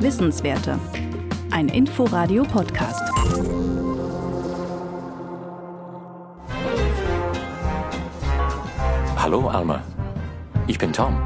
Wissenswerte. Ein Inforadio-Podcast. Hallo Alma, ich bin Tom.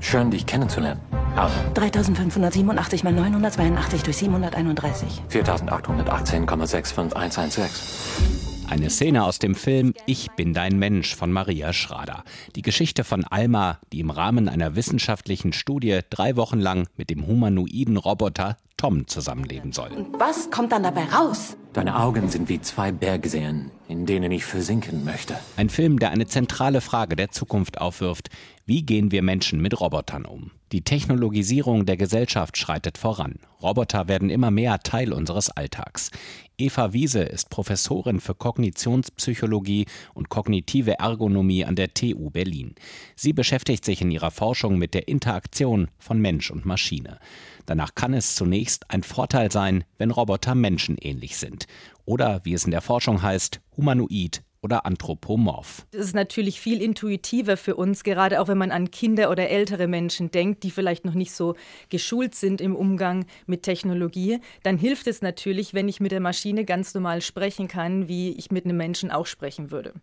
Schön, dich kennenzulernen. Alma, 3587 mal 982 durch 731. 4818,65116. Eine Szene aus dem Film Ich bin dein Mensch von Maria Schrader. Die Geschichte von Alma, die im Rahmen einer wissenschaftlichen Studie drei Wochen lang mit dem humanoiden Roboter Tom zusammenleben soll. Und was kommt dann dabei raus? Deine Augen sind wie zwei Bergseen, in denen ich versinken möchte. Ein Film, der eine zentrale Frage der Zukunft aufwirft. Wie gehen wir Menschen mit Robotern um? Die Technologisierung der Gesellschaft schreitet voran. Roboter werden immer mehr Teil unseres Alltags. Eva Wiese ist Professorin für Kognitionspsychologie und kognitive Ergonomie an der TU Berlin. Sie beschäftigt sich in ihrer Forschung mit der Interaktion von Mensch und Maschine. Danach kann es zunächst ein Vorteil sein, wenn Roboter menschenähnlich sind. Oder, wie es in der Forschung heißt, humanoid oder anthropomorph. Das ist natürlich viel intuitiver für uns, gerade auch wenn man an Kinder oder ältere Menschen denkt, die vielleicht noch nicht so geschult sind im Umgang mit Technologie. Dann hilft es natürlich, wenn ich mit der Maschine ganz normal sprechen kann, wie ich mit einem Menschen auch sprechen würde.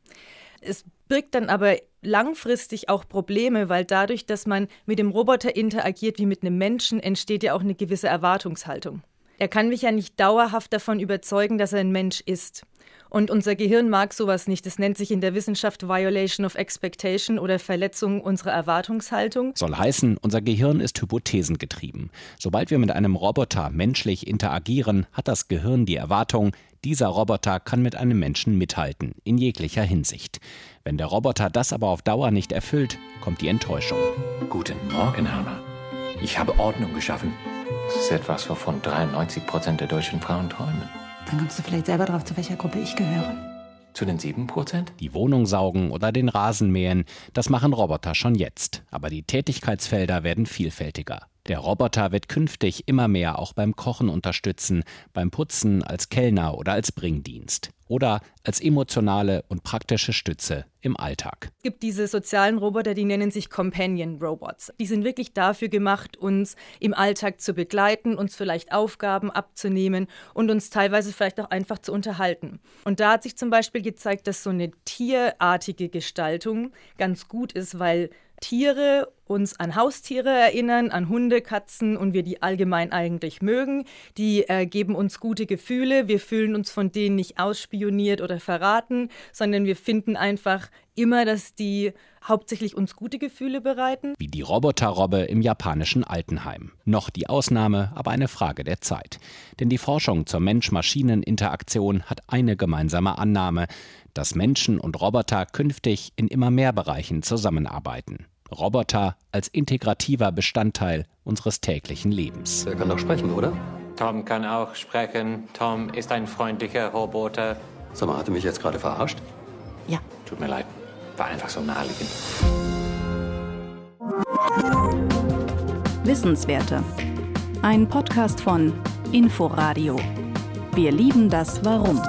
Es birgt dann aber langfristig auch Probleme, weil dadurch, dass man mit dem Roboter interagiert wie mit einem Menschen, entsteht ja auch eine gewisse Erwartungshaltung. Er kann mich ja nicht dauerhaft davon überzeugen, dass er ein Mensch ist. Und unser Gehirn mag sowas nicht. Das nennt sich in der Wissenschaft Violation of Expectation oder Verletzung unserer Erwartungshaltung. Soll heißen, unser Gehirn ist hypothesengetrieben. Sobald wir mit einem Roboter menschlich interagieren, hat das Gehirn die Erwartung, dieser Roboter kann mit einem Menschen mithalten, in jeglicher Hinsicht. Wenn der Roboter das aber auf Dauer nicht erfüllt, kommt die Enttäuschung. Guten Morgen, Alma. Ich habe Ordnung geschaffen. Das ist etwas, wovon 93 Prozent der deutschen Frauen träumen. Dann kommst du vielleicht selber drauf, zu welcher Gruppe ich gehöre. Zu den 7 Prozent? Die Wohnung saugen oder den Rasen mähen, das machen Roboter schon jetzt. Aber die Tätigkeitsfelder werden vielfältiger. Der Roboter wird künftig immer mehr auch beim Kochen unterstützen, beim Putzen, als Kellner oder als Bringdienst oder als emotionale und praktische Stütze im Alltag. Es gibt diese sozialen Roboter, die nennen sich Companion Robots. Die sind wirklich dafür gemacht, uns im Alltag zu begleiten, uns vielleicht Aufgaben abzunehmen und uns teilweise vielleicht auch einfach zu unterhalten. Und da hat sich zum Beispiel gezeigt, dass so eine tierartige Gestaltung ganz gut ist, weil Tiere uns an Haustiere erinnern, an Hunde, Katzen und wir die allgemein eigentlich mögen. Die äh, geben uns gute Gefühle. Wir fühlen uns von denen nicht ausspioniert oder verraten, sondern wir finden einfach immer, dass die hauptsächlich uns gute Gefühle bereiten. Wie die Roboterrobbe im japanischen Altenheim. Noch die Ausnahme, aber eine Frage der Zeit. Denn die Forschung zur Mensch-Maschinen-Interaktion hat eine gemeinsame Annahme, dass Menschen und Roboter künftig in immer mehr Bereichen zusammenarbeiten. Roboter als integrativer Bestandteil unseres täglichen Lebens. Er kann doch sprechen, oder? Tom kann auch sprechen. Tom ist ein freundlicher Roboter. Sag mal, hat er mich jetzt gerade verarscht? Ja. Tut mir leid, war einfach so naheliegend. Wissenswerte. Ein Podcast von Inforadio. Wir lieben das Warum.